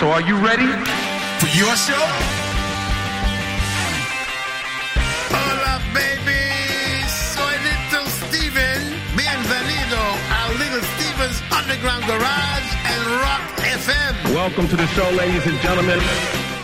So are you ready? For your show? Hola, baby. Soy Little Steven. Bienvenido a Little Steven's Underground Garage and Rock FM. Welcome to the show, ladies and gentlemen.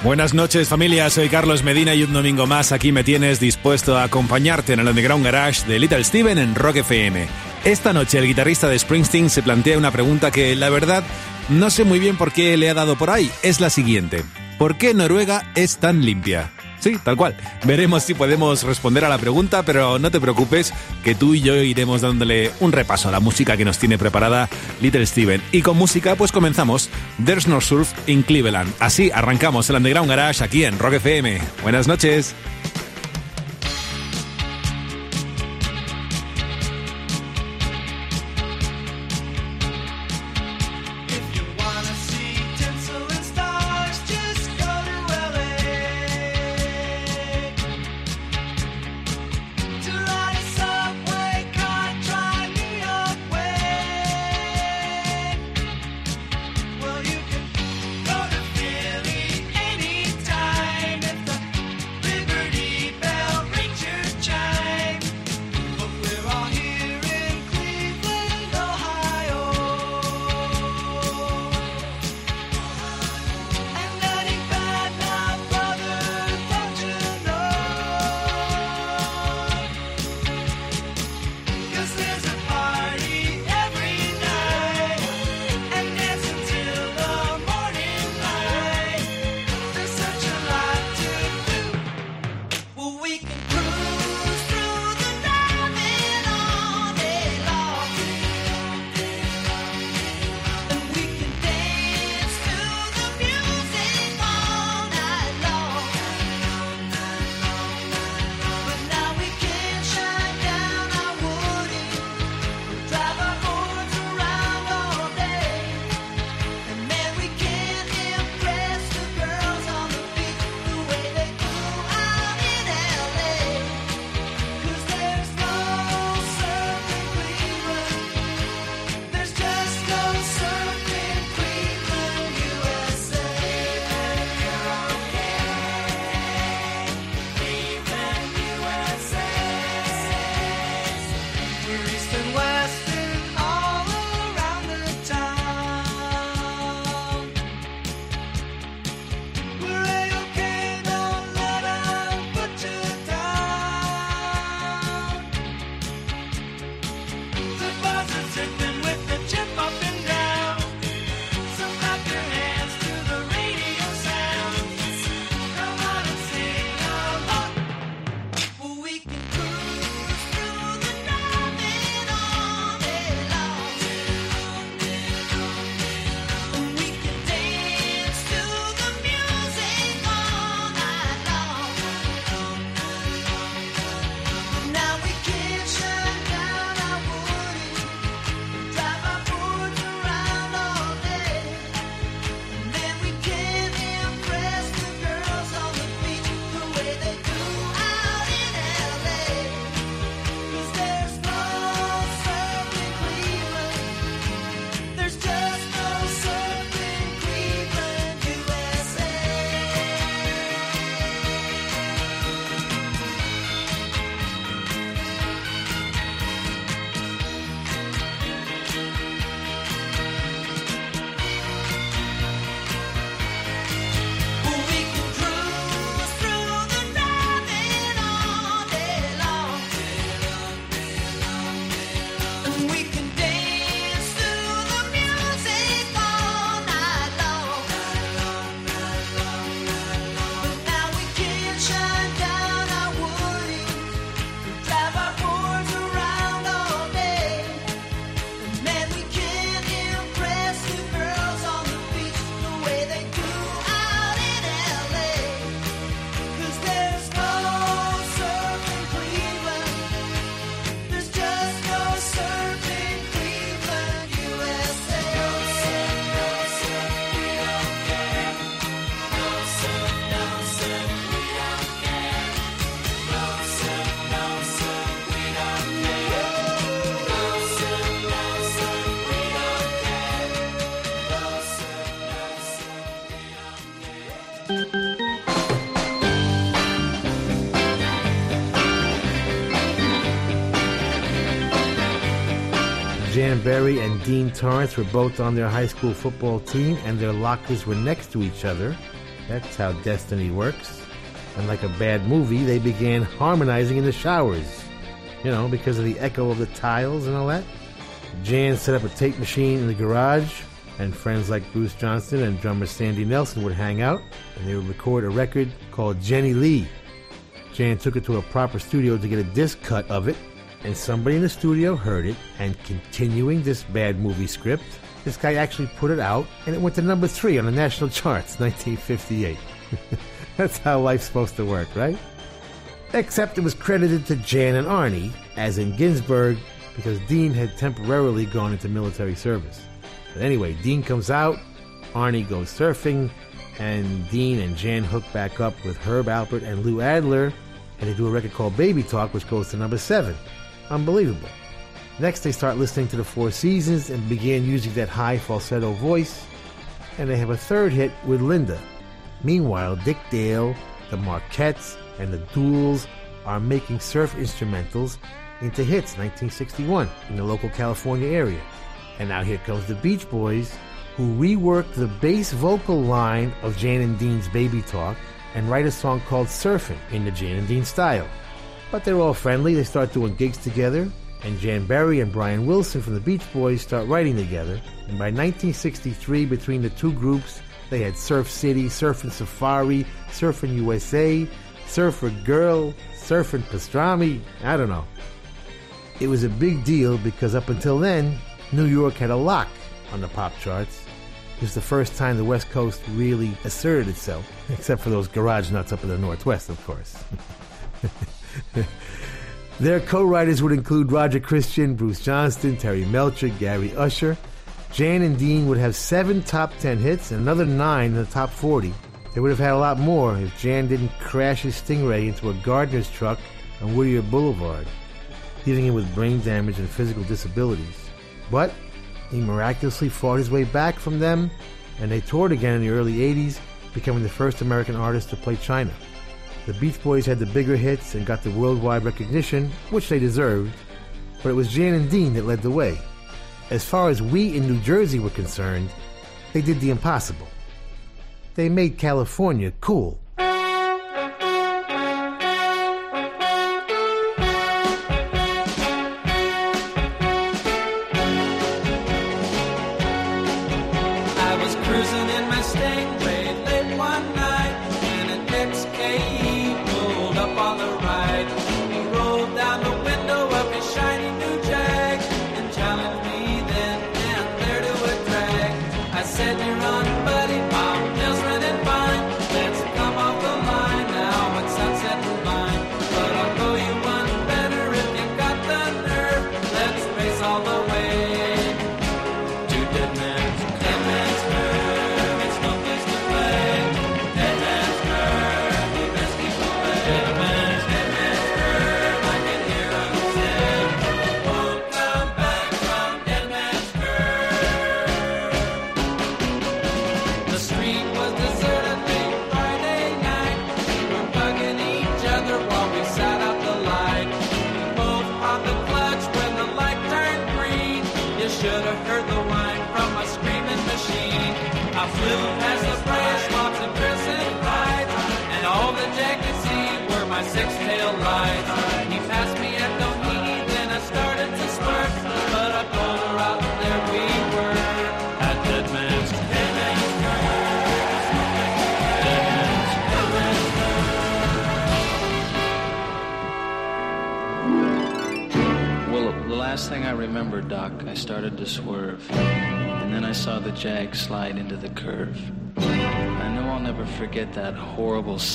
Buenas noches familia, soy Carlos Medina y un domingo más aquí me tienes dispuesto a acompañarte en el Underground Garage de Little Steven en Rock FM. Esta noche el guitarrista de Springsteen se plantea una pregunta que la verdad no sé muy bien por qué le ha dado por ahí. Es la siguiente. ¿Por qué Noruega es tan limpia? Sí, tal cual. Veremos si podemos responder a la pregunta, pero no te preocupes, que tú y yo iremos dándole un repaso a la música que nos tiene preparada Little Steven. Y con música, pues comenzamos. There's No Surf in Cleveland. Así arrancamos el Underground Garage aquí en Rock FM. Buenas noches. Jan Berry and Dean Torrance were both on their high school football team, and their lockers were next to each other. That's how destiny works. And like a bad movie, they began harmonizing in the showers. You know, because of the echo of the tiles and all that. Jan set up a tape machine in the garage, and friends like Bruce Johnston and drummer Sandy Nelson would hang out, and they would record a record called Jenny Lee. Jan took it to a proper studio to get a disc cut of it, and somebody in the studio heard it, and continuing this bad movie script, this guy actually put it out, and it went to number three on the national charts, 1958. That's how life's supposed to work, right? Except it was credited to Jan and Arnie, as in Ginsburg, because Dean had temporarily gone into military service. But anyway, Dean comes out, Arnie goes surfing, and Dean and Jan hook back up with Herb Alpert and Lou Adler, and they do a record called Baby Talk, which goes to number seven. Unbelievable. Next, they start listening to the Four Seasons and begin using that high falsetto voice. And they have a third hit with Linda. Meanwhile, Dick Dale, the Marketts, and the Duals are making surf instrumentals into hits 1961 in the local California area. And now here comes the Beach Boys, who reworked the bass vocal line of Jan and Dean's Baby Talk and write a song called Surfing in the Jan and Dean style. But they're all friendly. They start doing gigs together, and Jan Berry and Brian Wilson from the Beach Boys start writing together. And by 1963, between the two groups, they had Surf City, Surfing Safari, Surfing USA, Surfer Girl, Surfing Pastrami. I don't know. It was a big deal because up until then, New York had a lock on the pop charts. It was the first time the West Coast really asserted itself, except for those garage nuts up in the Northwest, of course. Their co-writers would include Roger Christian, Bruce Johnston, Terry Melcher, Gary Usher. Jan and Dean would have seven top 10 hits and another nine in the top 40. They would have had a lot more if Jan didn't crash his Stingray into a gardener's truck on Whittier Boulevard, leaving him with brain damage and physical disabilities. But he miraculously fought his way back from them, and they toured again in the early 80s, becoming the first American artist to play China. The Beach Boys had the bigger hits and got the worldwide recognition, which they deserved, but it was Jan and Dean that led the way. As far as we in New Jersey were concerned, they did the impossible. They made California cool.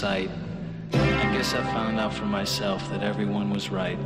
Sight. I guess I found out for myself that everyone was right.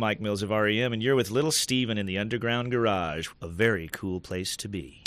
Mike Mills of REM, and you're with Little Steven in the Underground Garage, a very cool place to be.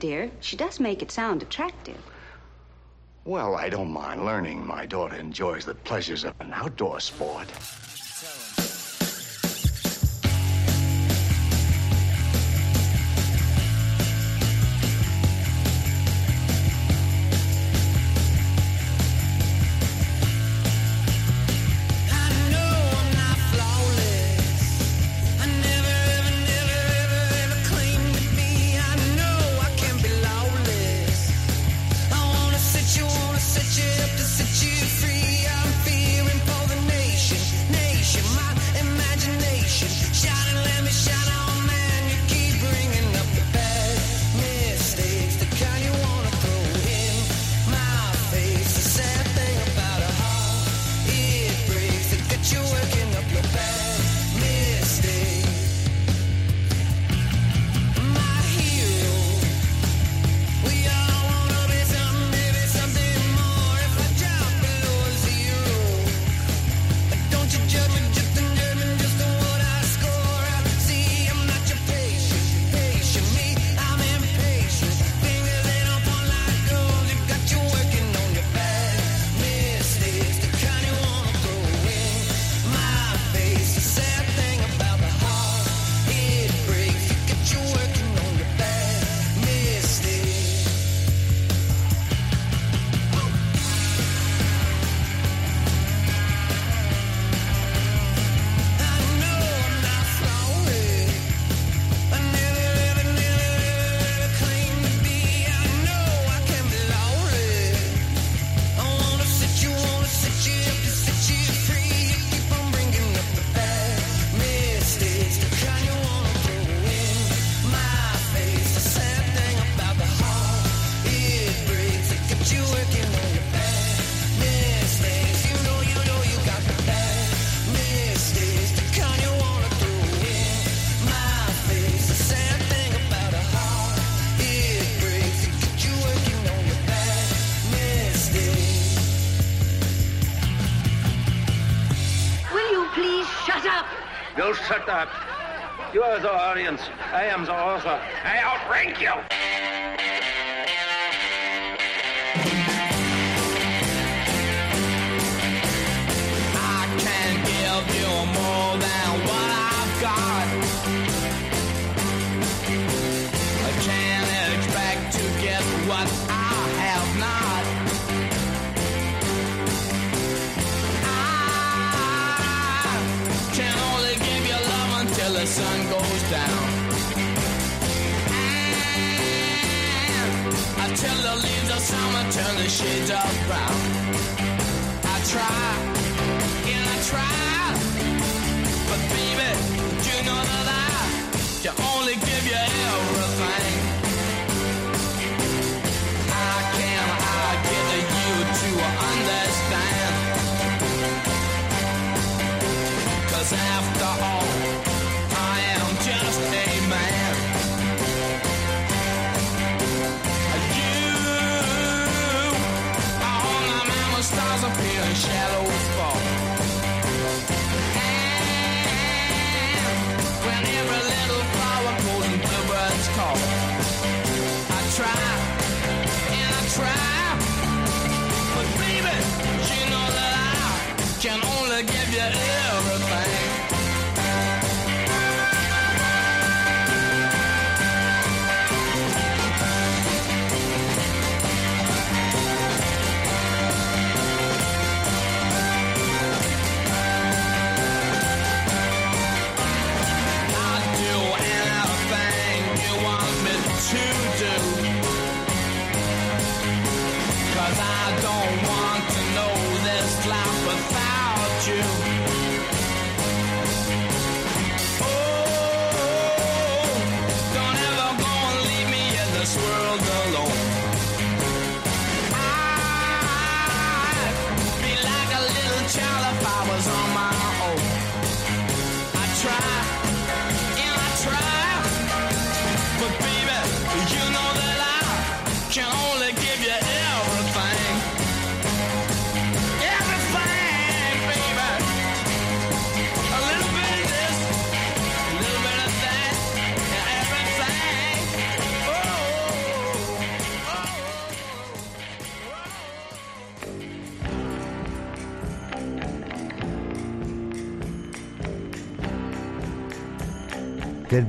dear. She does make it sound attractive. Well, I don't mind learning. My daughter enjoys the pleasures of an outdoor sport. And.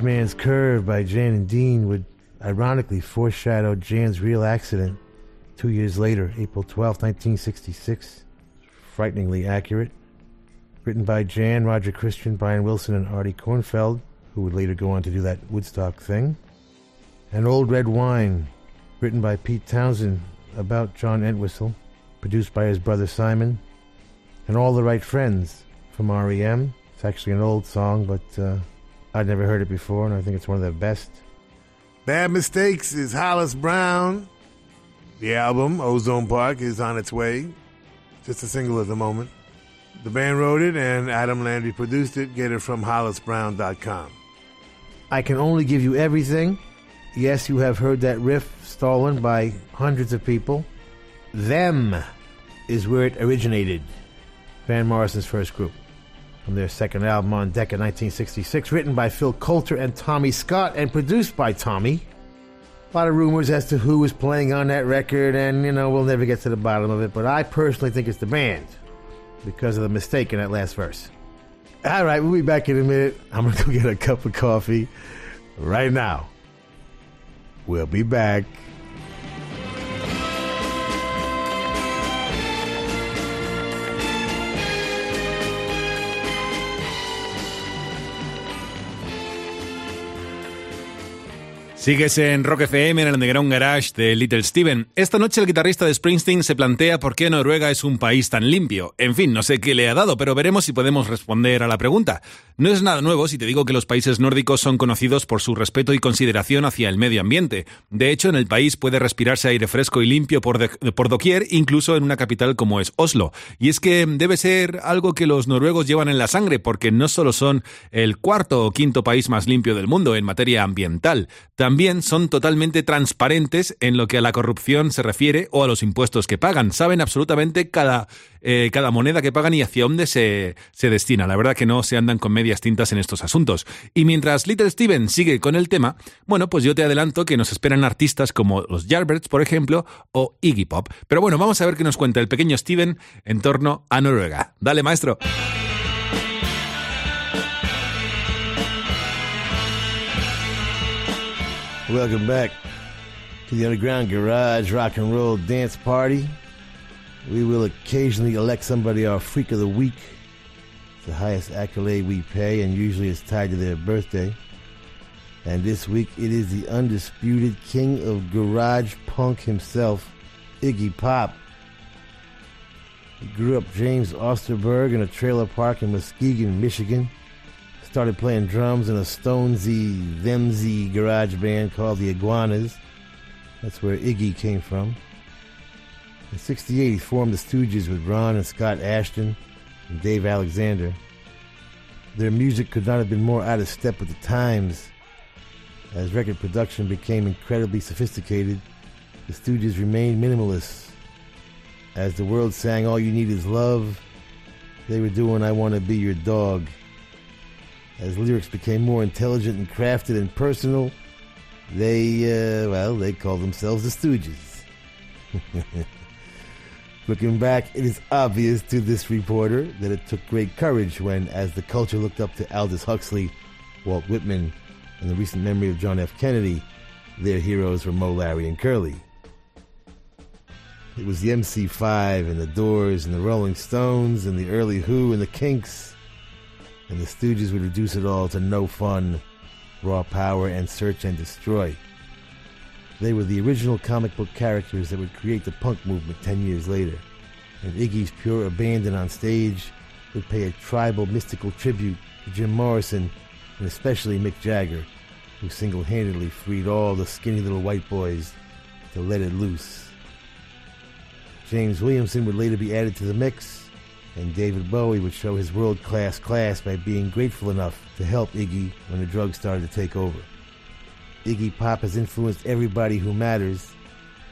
Man's Curve by Jan and Dean would ironically foreshadow Jan's real accident two years later, April 12, 1966. Frighteningly accurate. Written by Jan, Roger Christian, Brian Wilson, and Artie Kornfeld, who would later go on to do that Woodstock thing. And Old Red Wine, written by Pete Townshend about John Entwistle, produced by his brother Simon, and All the Right Friends from REM. It's actually an old song, but uh, I'd never heard it before, and I think it's one of the best. Bad Mistakes is Hollis Brown. The album, Ozone Park, is on its way. Just a single at the moment. The band wrote it and Adam Landry produced it. Get it from hollisbrown.com. I can only give you everything. Yes, you have heard that riff stolen by hundreds of people. Them is where it originated. Van Morrison's first group. From their second album on Decca 1966, written by Phil Coulter and Tommy Scott and produced by Tommy. A lot of rumors as to who was playing on that record, and you know, we'll never get to the bottom of it, but I personally think it's the band because of the mistake in that last verse. All right, we'll be back in a minute. I'm going to go get a cup of coffee right now. We'll be back. Sigues en Rock FM en el Underground Garage de Little Steven. Esta noche el guitarrista de Springsteen se plantea por qué Noruega es un país tan limpio. En fin, no sé qué le ha dado, pero veremos si podemos responder a la pregunta. No es nada nuevo si te digo que los países nórdicos son conocidos por su respeto y consideración hacia el medio ambiente. De hecho, en el país puede respirarse aire fresco y limpio por, de- por doquier, incluso en una capital como es Oslo. Y es que debe ser algo que los noruegos llevan en la sangre, porque no solo son el cuarto o quinto país más limpio del mundo en materia ambiental, también son totalmente transparentes en lo que a la corrupción se refiere o a los impuestos que pagan. Saben absolutamente cada, eh, cada moneda que pagan y hacia dónde se, se destina. La verdad que no se andan con medias tintas en estos asuntos. Y mientras Little Steven sigue con el tema, bueno, pues yo te adelanto que nos esperan artistas como los Yardbirds, por ejemplo, o Iggy Pop. Pero bueno, vamos a ver qué nos cuenta el pequeño Steven en torno a Noruega. Dale, maestro. Welcome back to the Underground Garage Rock and Roll Dance Party. We will occasionally elect somebody our Freak of the Week. It's the highest accolade we pay, and usually it's tied to their birthday. And this week it is the undisputed king of garage punk himself, Iggy Pop. He grew up James Osterberg in a trailer park in Muskegon, Michigan. Started playing drums in a Stonesy, Themsy garage band called the Iguanas. That's where Iggy came from. In 68, he formed the Stooges with Ron and Scott Asheton and Dave Alexander. Their music could not have been more out of step with the times. As record production became incredibly sophisticated, the Stooges remained minimalists. As the world sang All You Need Is Love, they were doing I Want to Be Your Dog. As lyrics became more intelligent and crafted and personal, they, uh, well, they called themselves the Stooges. Looking back, it is obvious to this reporter that it took great courage when, as the culture looked up to Aldous Huxley, Walt Whitman, and the recent memory of John F. Kennedy, their heroes were Moe, Larry, and Curly. It was the MC5 and the Doors and the Rolling Stones and the early Who and the Kinks, and the Stooges would reduce it all to no fun, raw power, and search and destroy. They were the original comic book characters that would create the punk movement 10 years later. And Iggy's pure abandon on stage would pay a tribal mystical tribute to Jim Morrison and especially Mick Jagger, who single handedly freed all the skinny little white boys to let it loose. James Williamson would later be added to the mix, and David Bowie would show his world class class by being grateful enough to help Iggy when the drugs started to take over. Iggy Pop has influenced everybody who matters.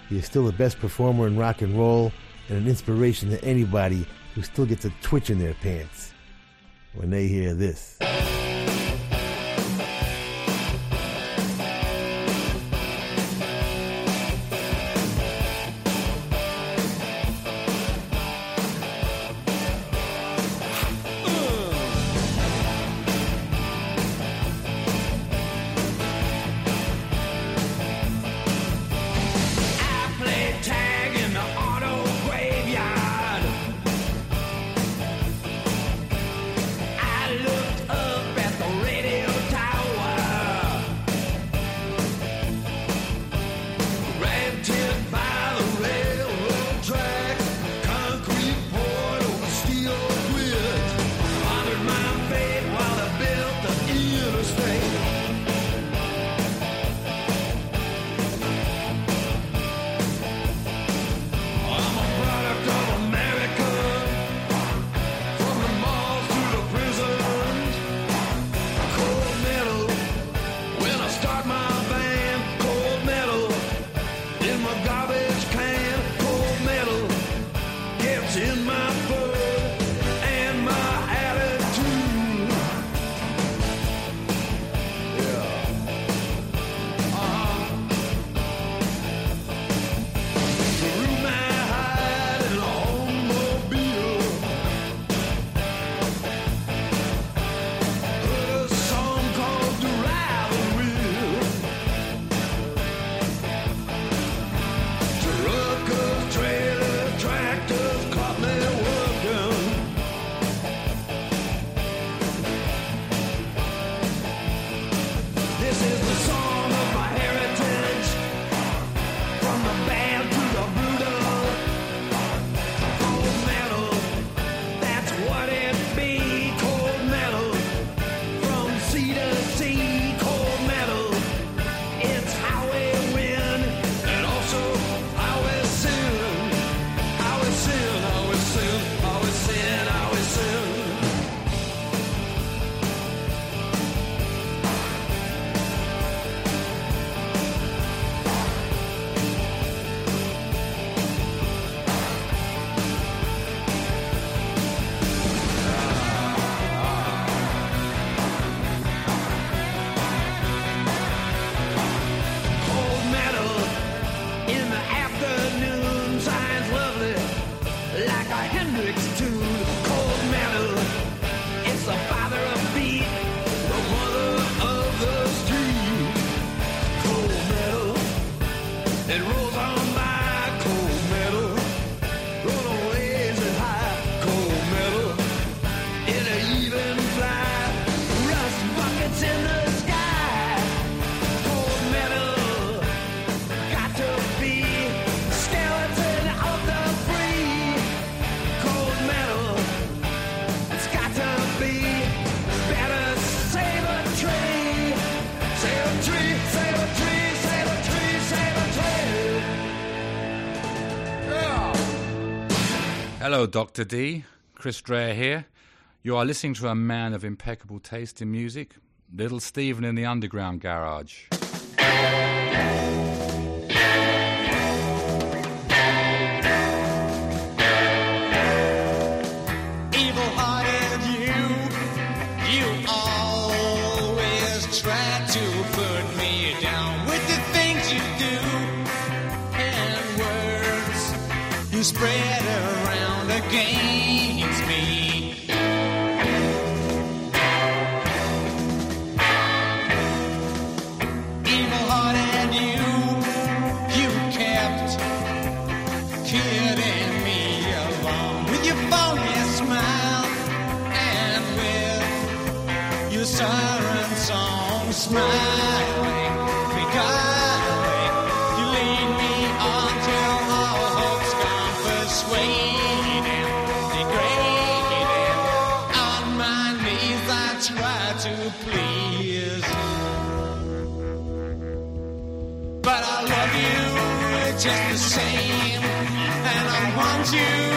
He is still the best performer in rock and roll and an inspiration to anybody who still gets a twitch in their pants when they hear this. Hello, Dr. D. Chris Dreher here. You are listening to a man of impeccable taste in music, Little Steven in the Underground Garage. game. just the same, and I want you.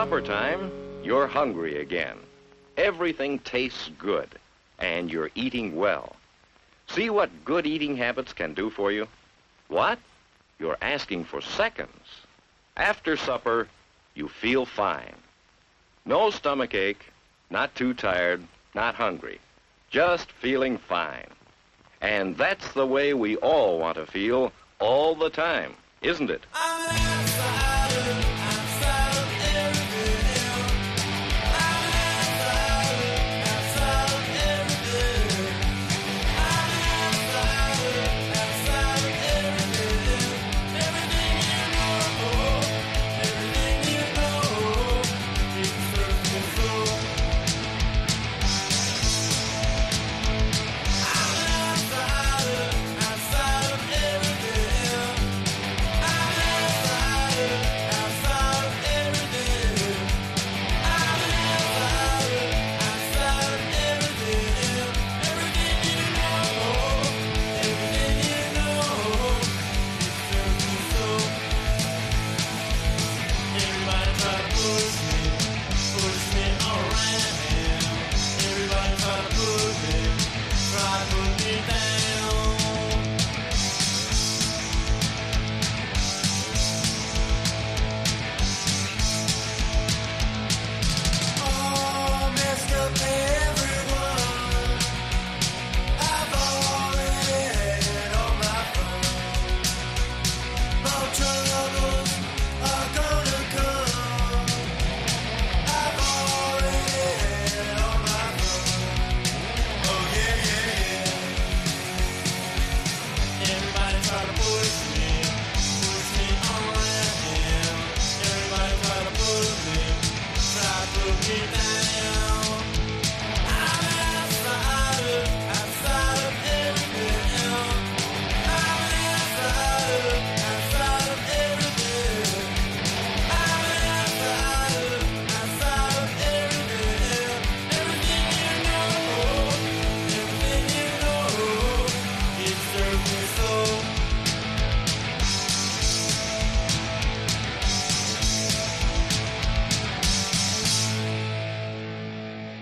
supper time, you're hungry again. Everything tastes good, and you're eating well. See what good eating habits can do for you? What? You're asking for seconds. After supper, you feel fine. No stomach ache, not too tired, not hungry. Just feeling fine. And that's the way we all want to feel all the time, isn't it?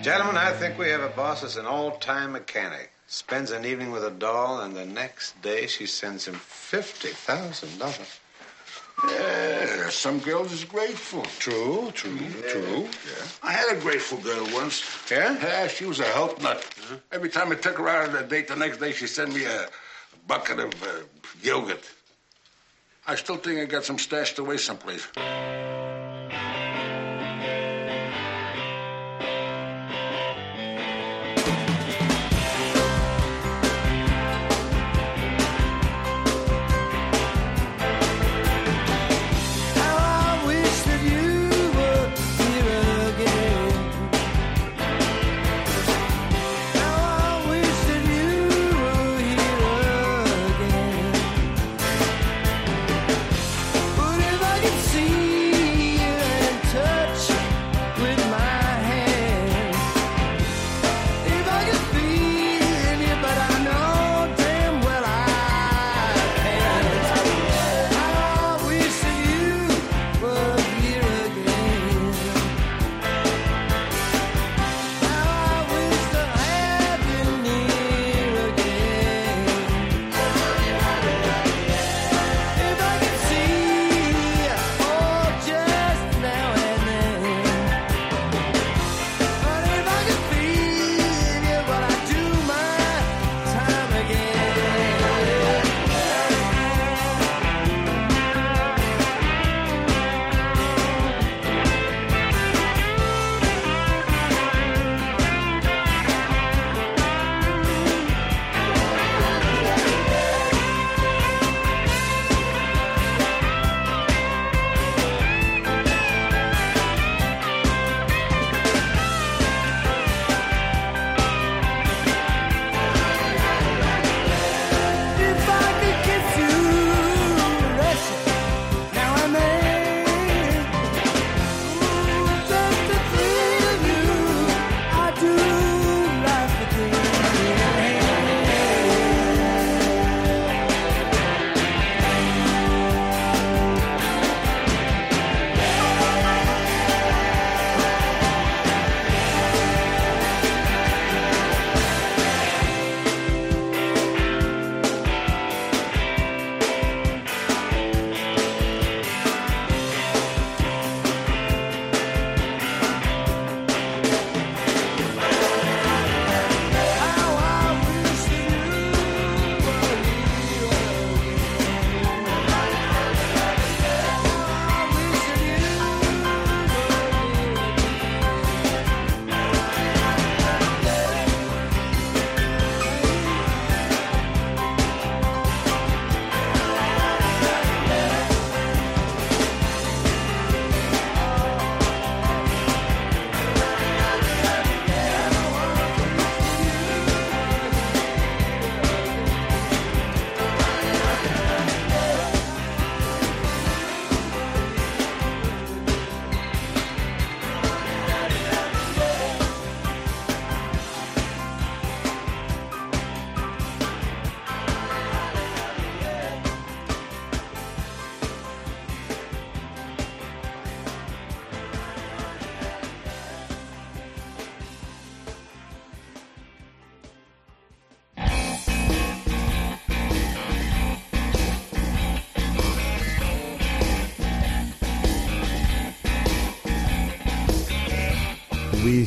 Gentlemen, I think we have a boss that's an all-time mechanic. Spends an evening with a doll, and the next day she sends him fifty thousand dollars. Yeah, some girls is grateful. True, true, true. Yeah. I had a grateful girl once. Yeah? Yeah, she was a help nut. Every time I took her out on a date, the next day she sent me a, bucket of uh, yogurt. I still think I got some stashed away someplace.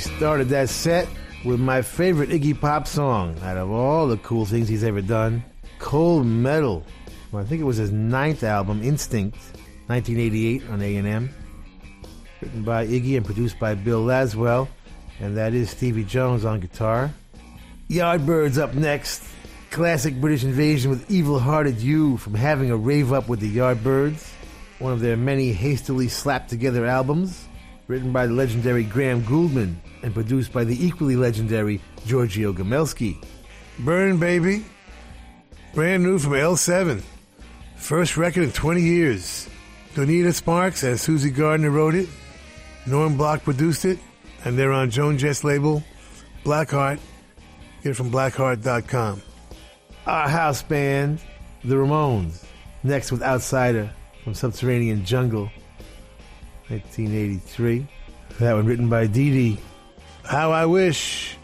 Started that set with my favorite Iggy Pop song out of all the cool things he's ever done Cold Metal. Well, I think it was his ninth album, Instinct, 1988 on A&M. Written by Iggy and produced by Bill Laswell, and that is Stevie Jones on guitar. Yardbirds up next. Classic British invasion with Evil Hearted You from having a rave up with the Yardbirds. One of their many hastily slapped together albums. Written by the legendary Graham Gouldman and produced by the equally legendary Giorgio Gomelsky. Burn Baby. Brand new from L7. First record in 20 years. Donita Sparks and Suzi Gardner wrote it. Norm Block produced it. And they're on Joan Jett's label. Blackheart. Get it from blackheart.com. Our house band, The Ramones. Next with Outsider from Subterranean Jungle, 1983. That one written by Dee Dee. How I Wish.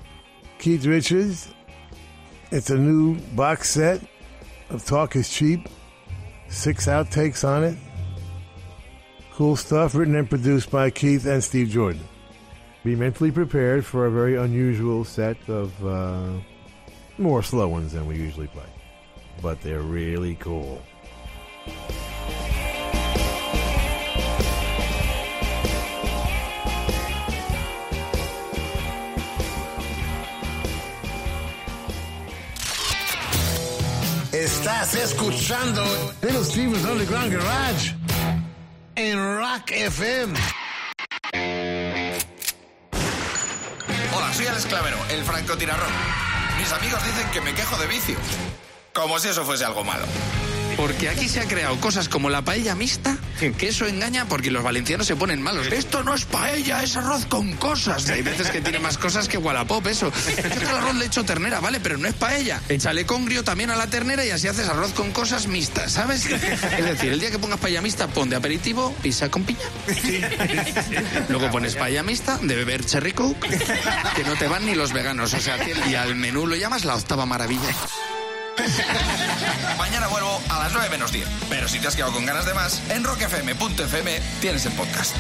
Keith Richards. It's a new box set of Talk is Cheap. Six outtakes on it. Cool stuff, written and produced by Keith and Steve Jordan. Be mentally prepared for a very unusual set of uh, more slow ones than we usually play. But they're really cool. Estás escuchando Little Steven's Underground Garage en Rock FM. Hola, soy Alex Clavero, el francotirador. Mis amigos dicen que me quejo de vicio. Como si eso fuese algo malo. Porque aquí se han creado cosas como la paella mixta, que eso engaña porque los valencianos se ponen malos. Esto no es paella, es arroz con cosas. Hay veces que tiene más cosas que Wallapop, eso. Es que el arroz le echo ternera, ¿vale? Pero no es paella. Échale congrio también a la ternera y así haces arroz con cosas mixtas, ¿sabes? Es decir, el día que pongas paella mixta, pon de aperitivo pizza con piña. Luego pones paella mixta de beber cherry coke, que no te van ni los veganos. O sea, y al menú lo llamas la octava maravilla. Mañana vuelvo a las 9 menos 10. Pero si te has quedado con ganas de más, en rockfm.fm tienes el podcast.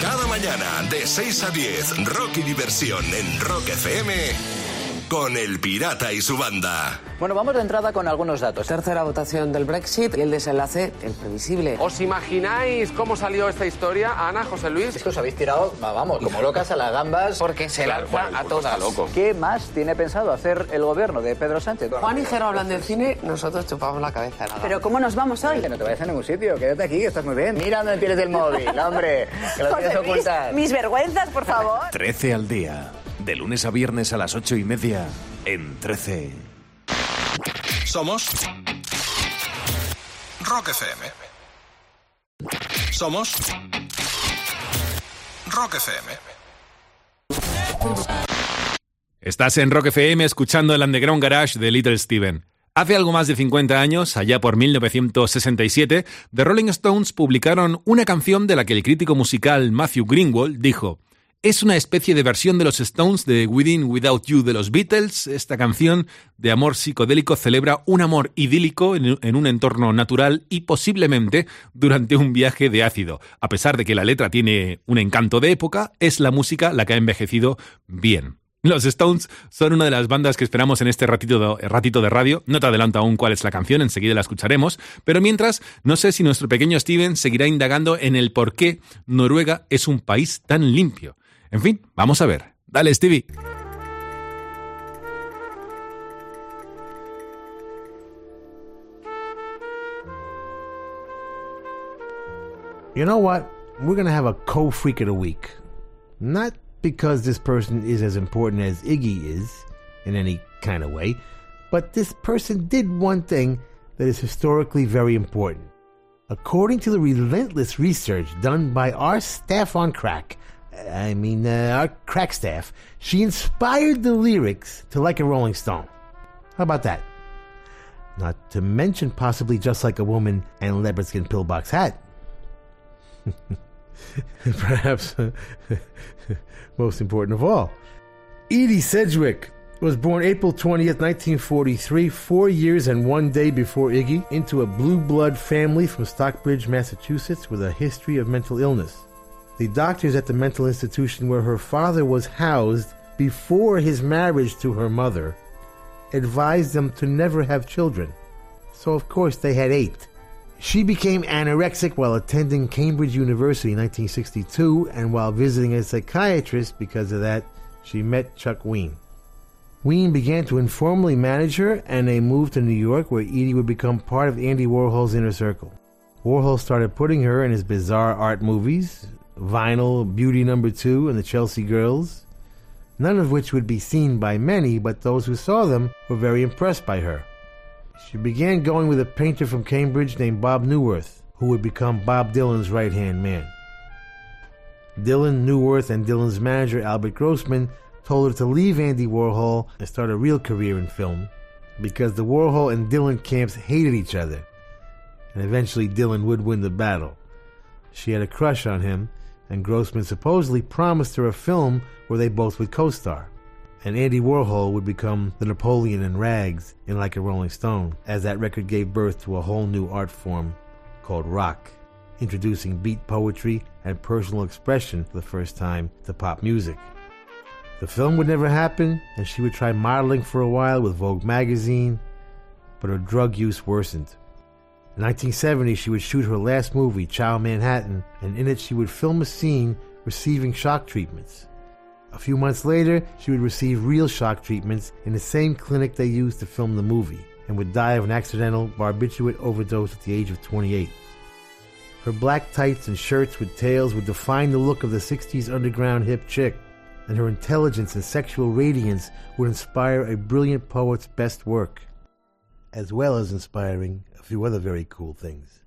Cada mañana de 6 a 10, rock y diversión en Rock FM con El Pirata y su banda. Bueno, vamos de entrada con algunos datos. Tercera votación del Brexit y el desenlace, el previsible. ¿Os imagináis cómo salió esta historia, Ana, José Luis? Es que os habéis tirado, va, vamos, como locas a las gambas porque se Claro, lanza bueno, a el todas. loco. ¿Qué más tiene pensado hacer el gobierno de Pedro Sánchez? Juan y Jero hablan del cine, nosotros chupamos la cabeza. de la Pero ¿cómo nos vamos hoy? Que no te vayas a ningún sitio, quédate aquí, que estás muy bien. Mira dónde tienes el móvil, hombre, que lo tienes Luis, mis vergüenzas, por favor. 13 al día. De lunes a viernes a las 8 y media en 13. Somos Rock FM. Somos Rock FM. Estás en Rock FM escuchando el Underground Garage de Little Steven. Hace algo más de 50 años, allá por 1967, The Rolling Stones publicaron una canción de la que el crítico musical Matthew Greenwald dijo es una especie de versión de los Stones de Within Without You de los Beatles. Esta canción de amor psicodélico celebra un amor idílico en un entorno natural y posiblemente durante un viaje de ácido. A pesar de que la letra tiene un encanto de época, es la música la que ha envejecido bien. Los Stones son una de las bandas que esperamos en este ratito de, ratito de radio. No te adelanto aún cuál es la canción, enseguida la escucharemos. Pero mientras, no sé si nuestro pequeño Steven seguirá indagando en el por qué Noruega es un país tan limpio. En fin, vamos a ver. Dale, Stevie. You know what? We're going to have a co freak of the week. Not because this person is as important as Iggy is in any kind of way, but this person did one thing that is historically very important. According to the relentless research done by our staff on crack, I mean, uh, our crack staff, she inspired the lyrics to Like a Rolling Stone. How about that? Not to mention possibly Just Like a Woman and Leopard Skin Pillbox Hat. Perhaps most important of all. Edie Sedgwick was born April 20th, 1943, four years and one day before Iggy, into a blue blood family from Stockbridge, Massachusetts, with a history of mental illness. The doctors at the mental institution where her father was housed before his marriage to her mother advised them to never have children. So, of course, they had eight. She became anorexic while attending Cambridge University in 1962, and while visiting a psychiatrist because of that, she met Chuck Wein. Wein began to informally manage her, and they moved to New York, where Edie would become part of Andy Warhol's inner circle. Warhol started putting her in his bizarre art movies, Vinyl, Beauty Number Two, and The Chelsea Girls, none of which would be seen by many, but those who saw them were very impressed by her. She began going with a painter from Cambridge named Bob Neuwirth, who would become Bob Dylan's right hand man. Dylan, Neuwirth, and Dylan's manager Albert Grossman told her to leave Andy Warhol and start a real career in film because the Warhol and Dylan camps hated each other, and eventually Dylan would win the battle. She had a crush on him, and Grossman supposedly promised her a film where they both would co star. And Andy Warhol would become the Napoleon in rags in Like a Rolling Stone, as that record gave birth to a whole new art form called rock, introducing beat poetry and personal expression for the first time to pop music. The film would never happen, and she would try modeling for a while with Vogue magazine, but her drug use worsened. In 1970, she would shoot her last movie, Ciao Manhattan, and in it she would film a scene receiving shock treatments. A few months later, she would receive real shock treatments in the same clinic they used to film the movie, and would die of an accidental barbiturate overdose at the age of 28. Her black tights and shirts with tails would define the look of the 60s underground hip chick, and her intelligence and sexual radiance would inspire a brilliant poet's best work, as well as inspiring few other very cool things.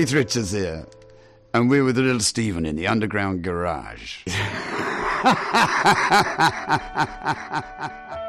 Keith Richards here, and we're with Little Steven in the underground garage.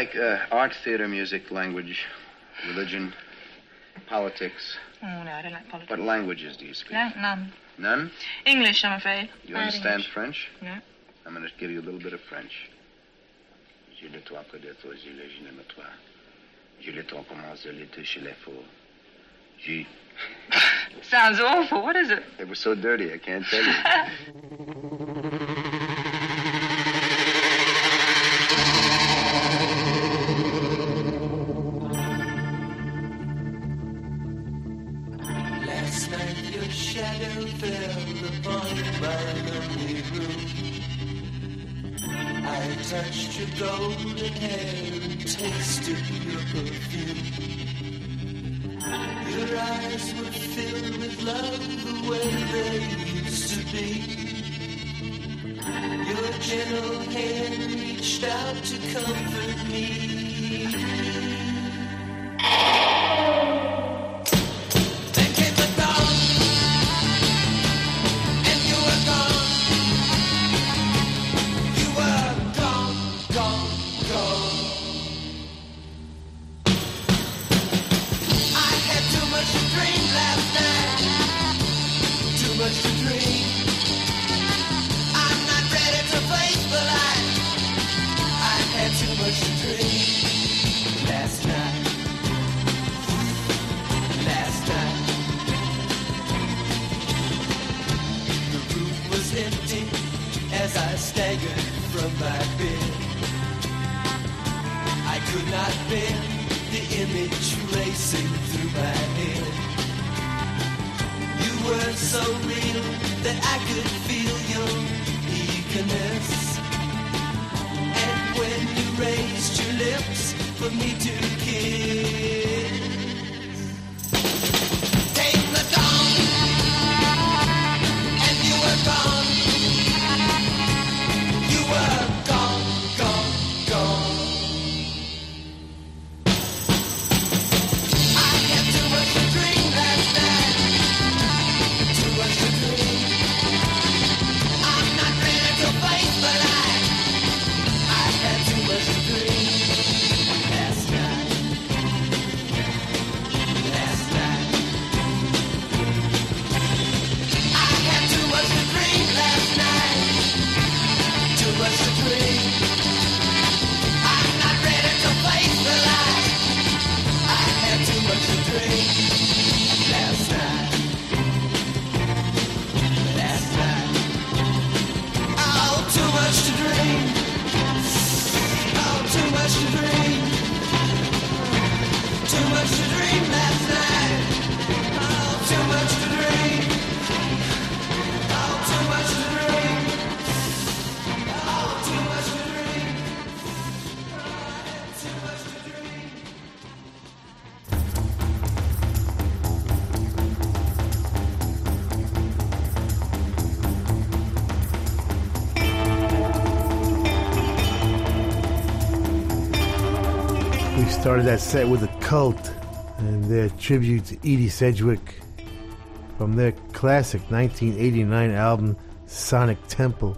like uh, art, theater, music, language, religion, politics? Oh, no, I don't like politics. What languages do you speak? No, none. None? English, I'm afraid. You Bad understand English. French? No. I'm going to give you a little bit of French. Je le toi près de toi, je le je n'aime toi. Je le toi commence, je le touche les faux. Je... Sounds awful. What is it? It was so dirty, I can't tell you. touched your golden hair and tasted your perfume. Your eyes were filled with love the way they used to be. Your gentle hand reached out to comfort me. Started that set with a cult and their tribute to Edie Sedgwick from their classic 1989 album Sonic Temple,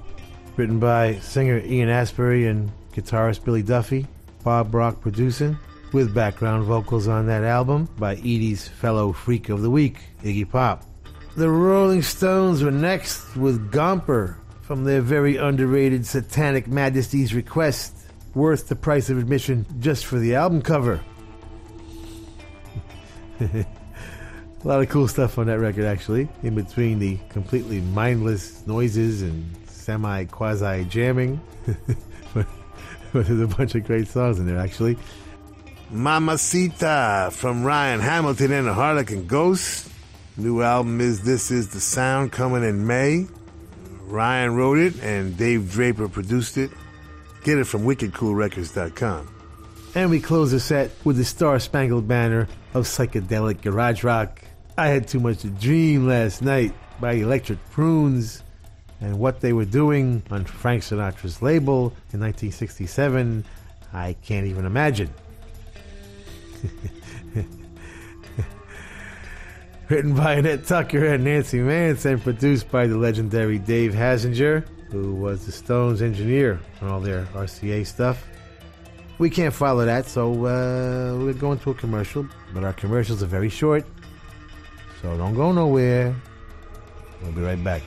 written by singer Ian Astbury and guitarist Billy Duffy, Bob Rock producing, with background vocals on that album by Edie's fellow freak of the week, Iggy Pop. The Rolling Stones were next with Gomper from their very underrated Satanic Majesties Request, worth the price of admission just for the album cover. A lot of cool stuff on that record, actually. In between the completely mindless noises and semi quasi jamming. but, there's a bunch of great songs in there, actually. Mamacita from Ryan Hamilton and the Harlequin Ghost. New album is This Is the Sound coming in May. Ryan wrote it and Dave Draper produced it. Get it from wickedcoolrecords.com. And we close the set with the Star Spangled Banner of psychedelic garage rock. I had too much to dream last night by Electric Prunes and what they were doing on Frank Sinatra's label in 1967. I can't even imagine. Written by Annette Tucker and Nancie Mantz and produced by the legendary Dave Hassinger, who was the Stones engineer on all their RCA stuff. We can't follow that, so uh, we're going to a commercial, but our commercials are very short, so don't go nowhere. We'll be right back.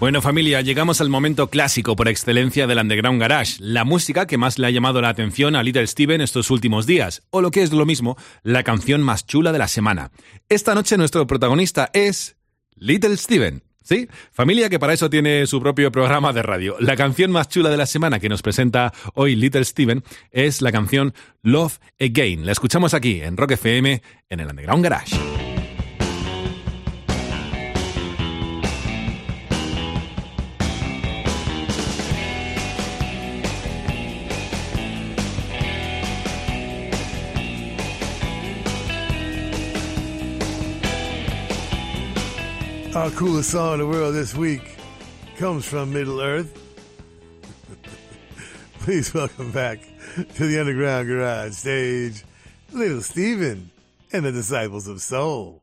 Bueno familia, llegamos al momento clásico por excelencia del Underground Garage, la música que más le ha llamado la atención a Little Steven estos últimos días, o lo que es lo mismo, la canción más chula de la semana. Esta noche nuestro protagonista es Little Steven. ¿Sí? Familia que para eso tiene su propio programa de radio. La canción más chula de la semana que nos presenta hoy Little Steven es la canción Love Again. La escuchamos aquí en Rock FM en el Underground Garage. Our coolest song in the world this week comes from Middle Earth. Please welcome back to the Underground Garage stage, Little Steven and the Disciples of Soul.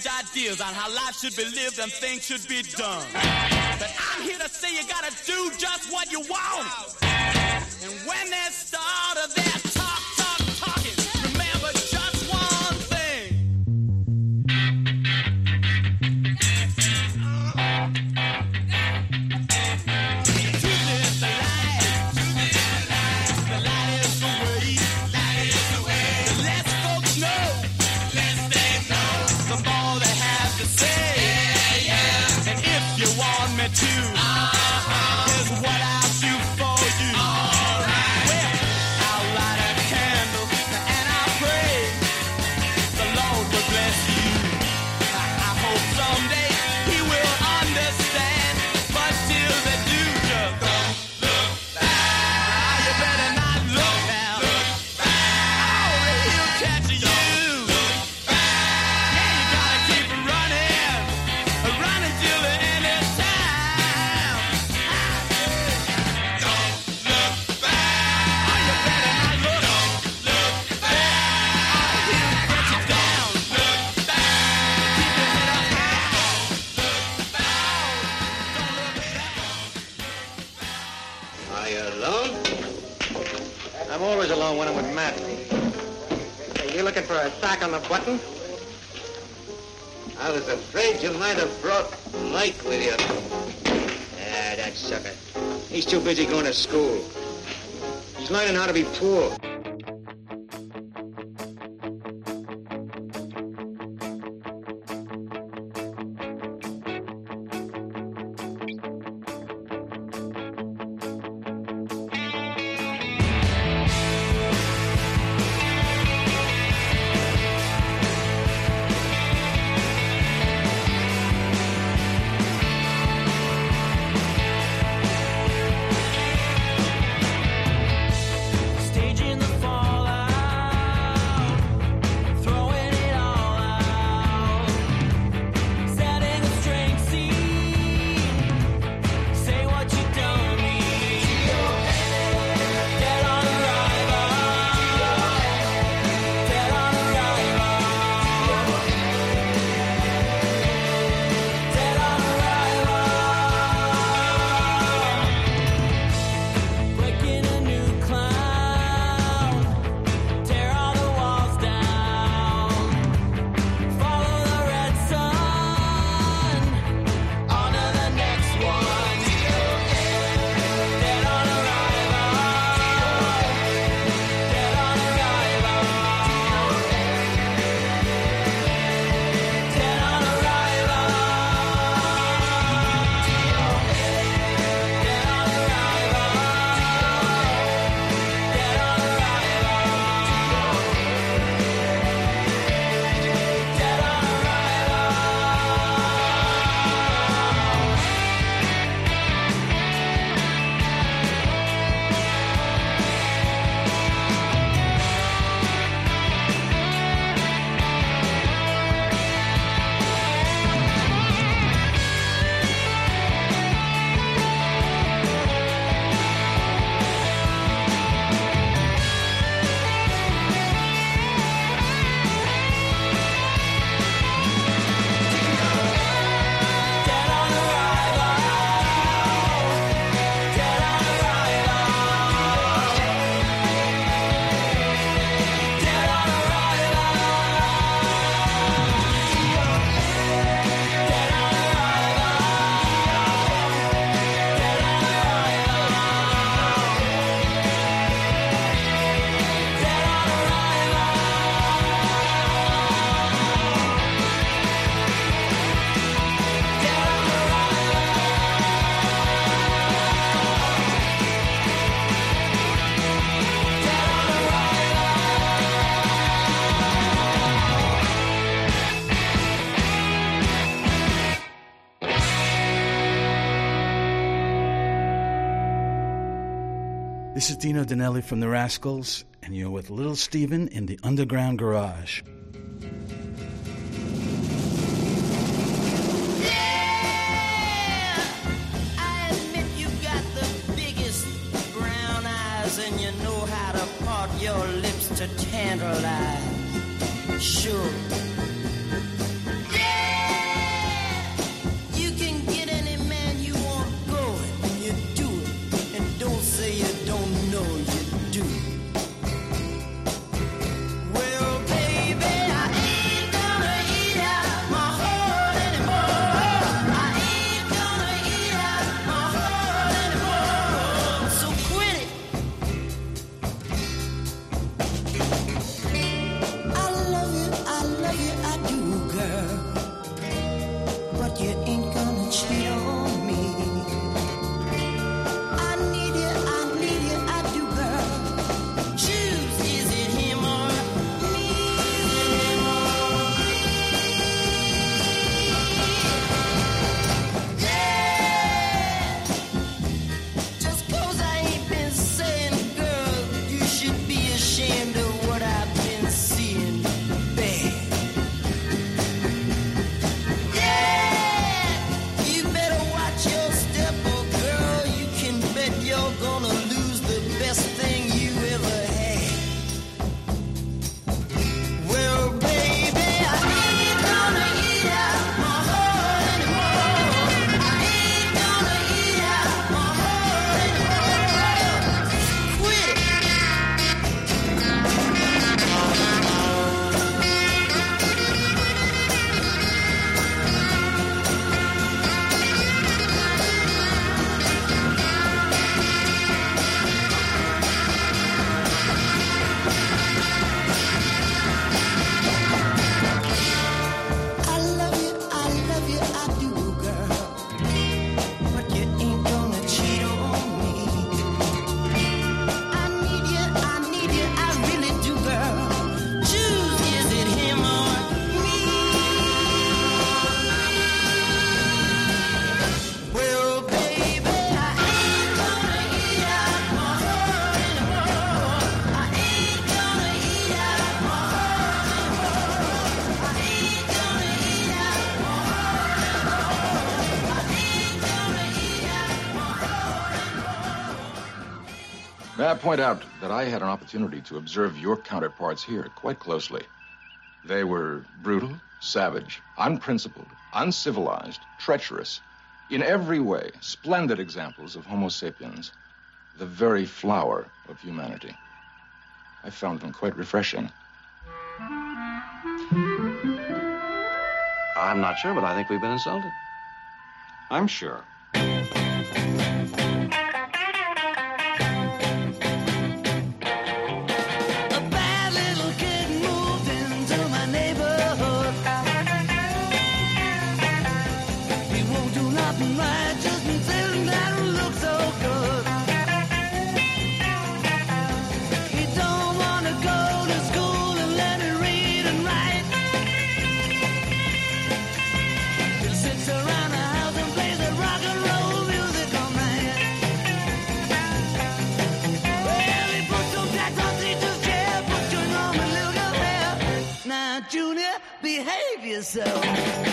strange ideas on how life should be lived and things should be done. But I'm here to say you gotta do just what you want. school. He's learning how to be poor. is Dino Danelli from The Rascals, and you're with Little Steven in the Underground Garage. point out that I had an opportunity to observe your counterparts here quite closely. They were brutal, savage, unprincipled, uncivilized, treacherous, in every way, splendid examples of Homo sapiens, the very flower of humanity. I found them quite refreshing. I'm not sure, but I think we've been insulted. I'm sure. so.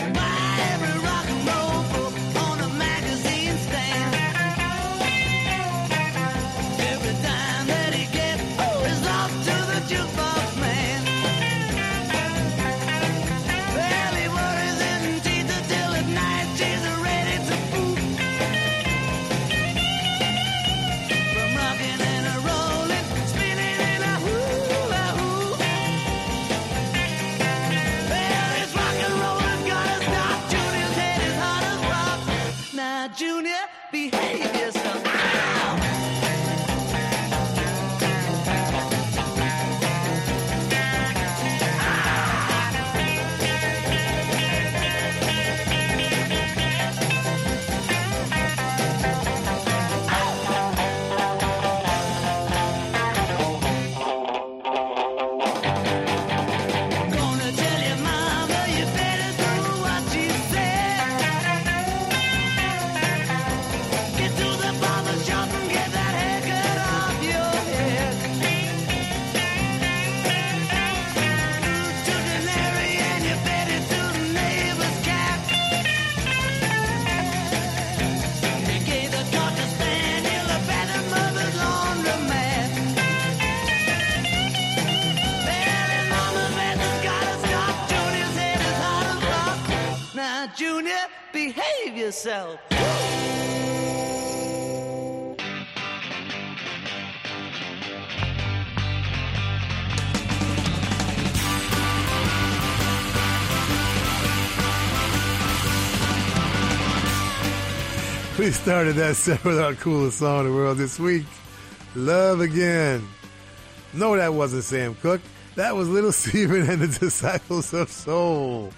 Yourself. We started that set with our coolest song in the world this week, Love Again. No, that wasn't Sam Cooke. That was Little Steven and the Disciples of Soul.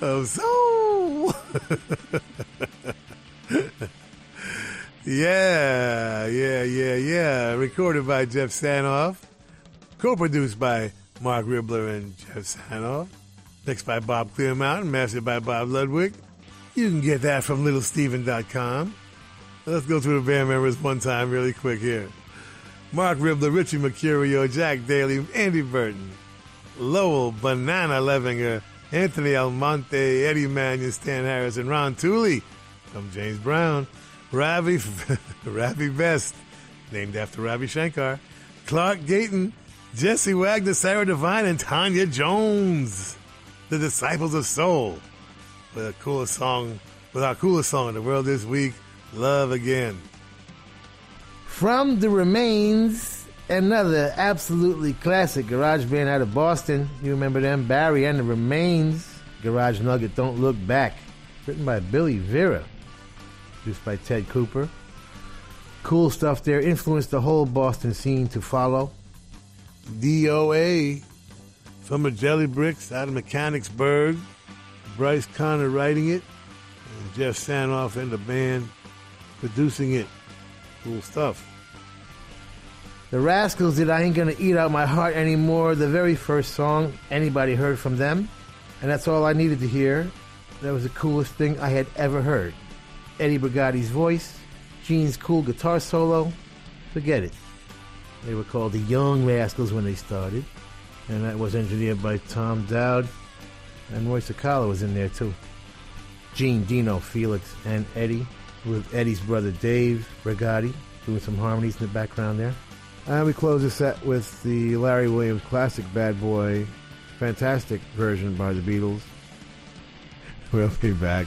Of Soul. yeah, yeah, yeah, yeah. Recorded by Geoff Sanoff. Co-produced by Marc Ribler and Geoff Sanoff. Mixed by Bob Clearmountain. Mastered by Bob Ludwig. You can get that from littlesteven.com. Let's go through the band members one time really quick here. Marc Ribler, Richie Mercurio, Jack Daly, Andy Burton, Lowell, Banana Levinger, Anthony Almonte, Eddie Mannion, Stan Harris, and Ron Tooley from James Brown, Ravi, Ravi Best, named after Ravi Shankar, Clark Gayton, Jesse Wagner, Sarah Devine, and Tanya Jones, the Disciples of Soul with the coolest song, with our coolest song in the world this week, Love Again. From the Remains, another absolutely classic garage band out of Boston. You remember them? Barry and the Remains. Garage Nugget, Don't Look Back. Written by Billy Vera. Produced by Ted Cooper. Cool stuff there. Influenced the whole Boston scene to follow. DOA from the Jelly Bricks out of Mechanicsburg. Bryce Connor writing it, and Geoff Sanoff and the band producing it. Cool stuff. The Rascals did I Ain't Gonna Eat Out My Heart Anymore, the very first song anybody heard from them. And that's all I needed to hear. That was the coolest thing I had ever heard. Eddie Brigati's voice, Gene's cool guitar solo. Forget it. They were called the Young Rascals when they started. And that was engineered by Tom Dowd. And Roy Sakala was in there too. Gene, Dino, Felix, and Eddie, with Eddie's brother Dave Brigatti doing some harmonies in the background there. And we close the set with the Larry Williams classic Bad Boy, fantastic version by the Beatles. We'll be back.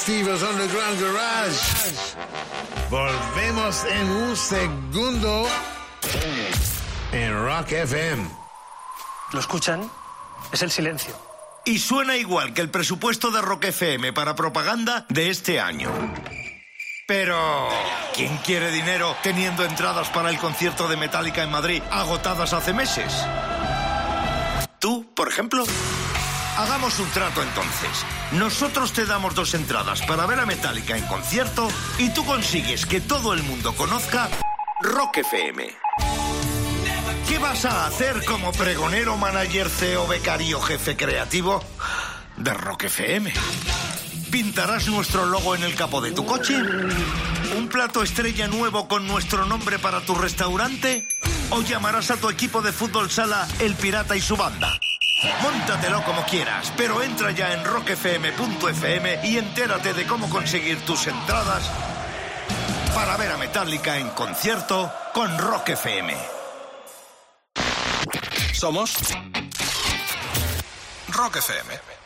Steve's Underground Garage. Volvemos en un segundo en Rock FM. ¿Lo escuchan? Es el silencio. Y suena igual que el presupuesto de Rock FM para propaganda de este año. Pero, ¿quién quiere dinero teniendo entradas para el concierto de Metallica en Madrid agotadas hace meses? ¿Tú, por ejemplo? Hagamos un trato entonces. Nosotros te damos dos entradas para ver a Metallica en concierto y tú consigues que todo el mundo conozca Rock FM. ¿Qué vas a hacer como pregonero, manager, CEO, becario, jefe creativo de Rock FM? ¿Pintarás nuestro logo en el capó de tu coche? ¿Un plato estrella nuevo con nuestro nombre para tu restaurante? ¿O llamarás a tu equipo de fútbol sala El Pirata y su banda? Móntatelo como quieras, pero entra ya en rockfm.fm y entérate de cómo conseguir tus entradas para ver a Metallica en concierto con Rock FM. Somos Rock FM.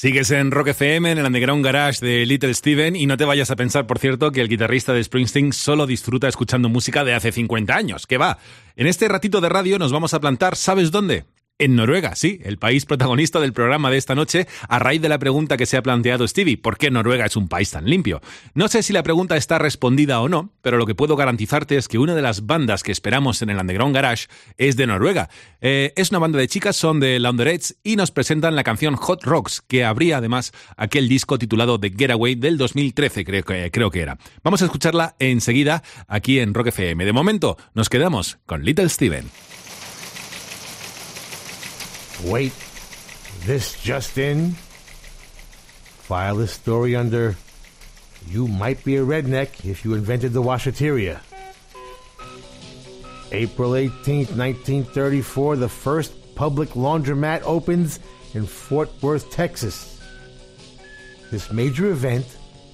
Sigues en Rock FM, en el Underground Garage de Little Steven, y no te vayas a pensar, por cierto, que el guitarrista de Springsteen solo disfruta escuchando música de hace 50 años. Que va. En este ratito de radio nos vamos a plantar, ¿sabes dónde? En Noruega, sí, el país protagonista del programa de esta noche, a raíz de la pregunta que se ha planteado Stevie, ¿por qué Noruega es un país tan limpio? No sé si la pregunta está respondida o no, pero lo que puedo garantizarte es que una de las bandas que esperamos en el Underground Garage es de Noruega. Eh, es una banda de chicas, son de Laundrettes y nos presentan la canción Hot Rocks, que abría además aquel disco titulado The Getaway del 2013, creo que, creo que era. Vamos a escucharla enseguida aquí en Rock FM. De momento, nos quedamos con Little Steven. Wait, this just in. File this story under You Might Be a Redneck If You Invented the Washateria. April 18th, 1934, the first public laundromat opens in Fort Worth, Texas. This major event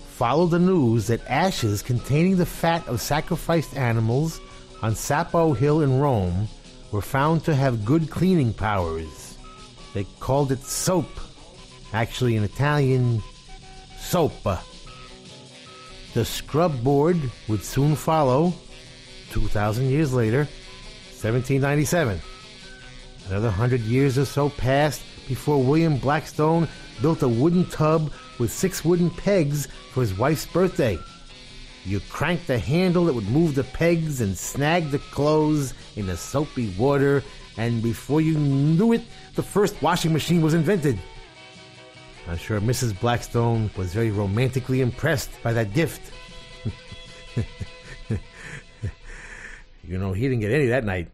followed the news that ashes containing the fat of sacrificed animals on Sapo Hill in Rome were found to have good cleaning powers. They called it soap. Actually, in Italian, sopa. The scrub board would soon follow, 2,000 years later, 1797. Another hundred years or so passed before William Blackstone built a wooden tub with six wooden pegs for his wife's birthday. You cranked the handle that would move the pegs and snag the clothes in the soapy water, and before you knew it, the first washing machine was invented. I'm sure Mrs. Blackstone was very romantically impressed by that gift. you know, he didn't get any that night.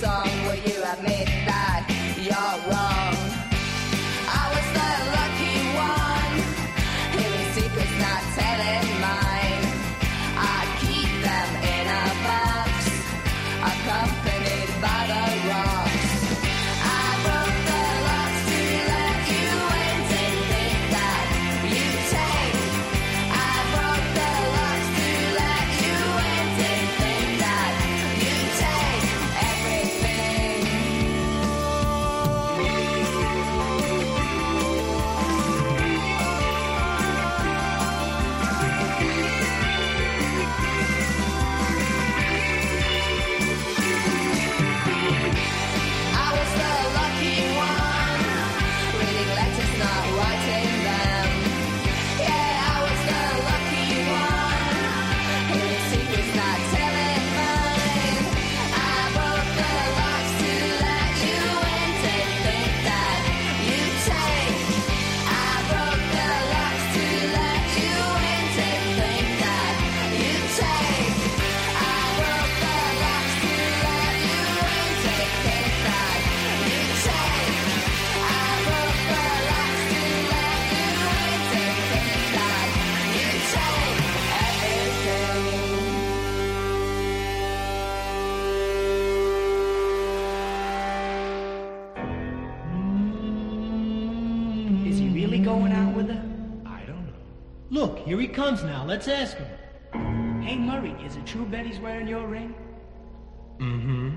Part here he comes now. Let's ask him. Hey, Murray, is it true Betty's wearing your ring? Mm-hmm.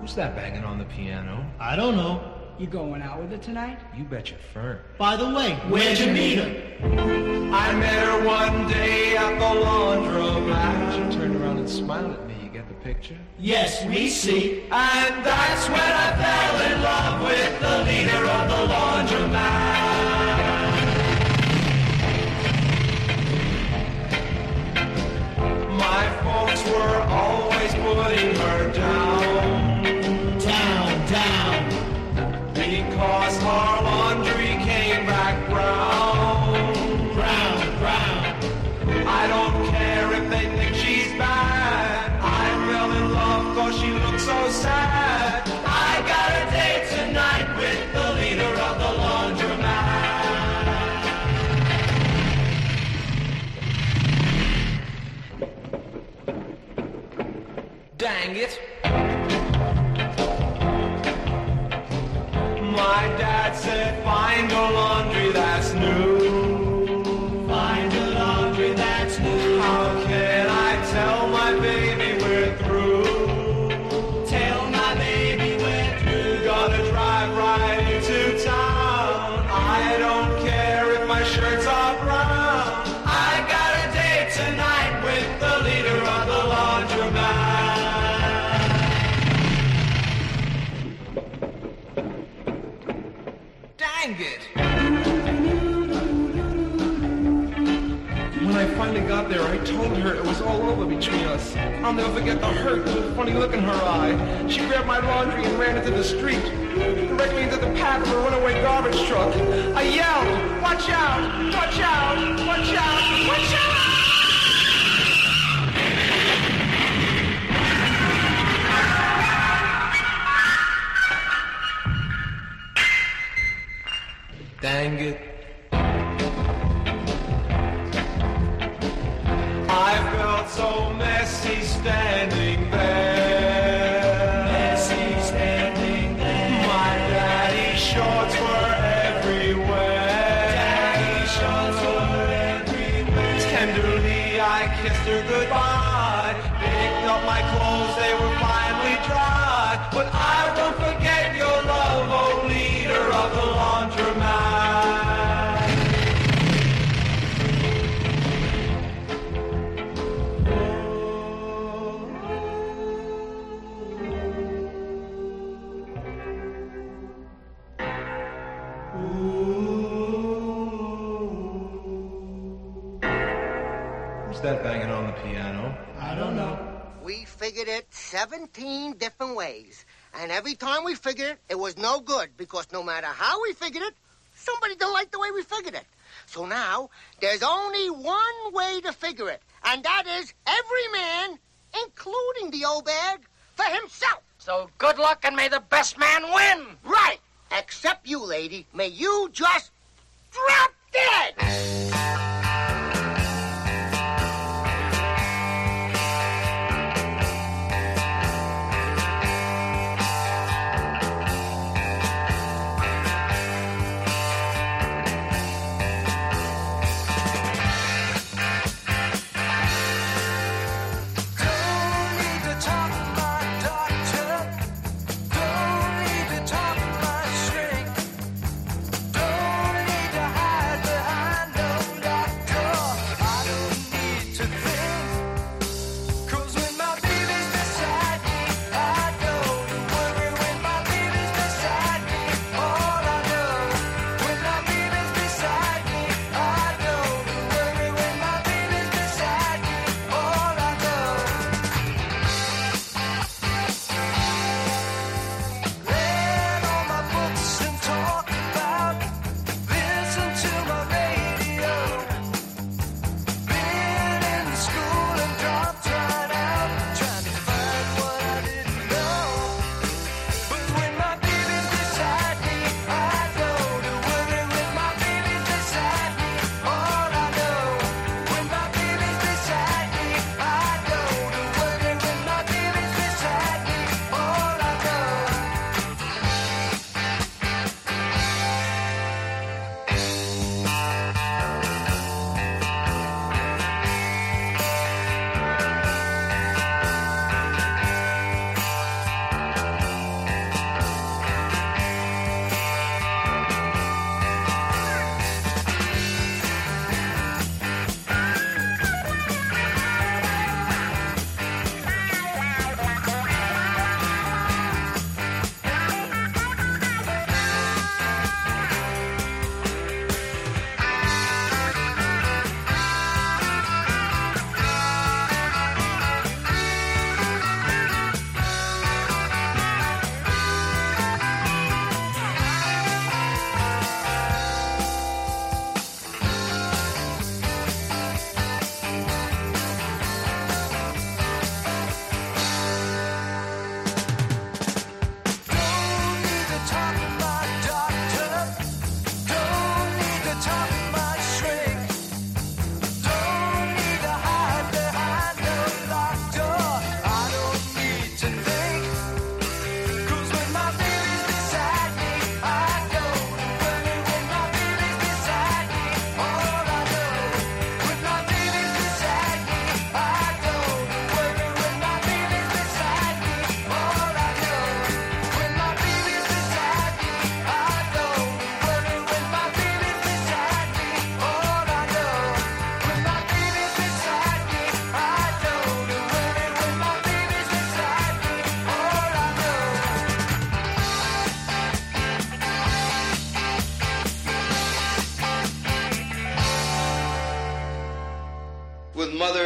Who's that banging on the piano? I don't know. You going out with her tonight? You bet your firm. By the way, where'd you meet her? I met her one day at the laundromat. She turned around and smiled at me. You get the picture? Yes, we see. And that's when I fell in love with the leader of the laundromat. Folks were always putting her down. Down, down. Because her told her it was all over between us. I'll never forget the hurt, the funny look in her eye. She grabbed my laundry and ran into the street, directly into the path of a runaway garbage truck. I yelled, watch out, watch out, watch out, watch out! Dang it. 17 different ways. And every time we figured it, it was no good because no matter how we figured it, somebody don't like the way we figured it. So now, there's only one way to figure it, and that is every man, including the old bag, for himself. So good luck and may the best man win. Right. Except you, lady. May you just drop dead.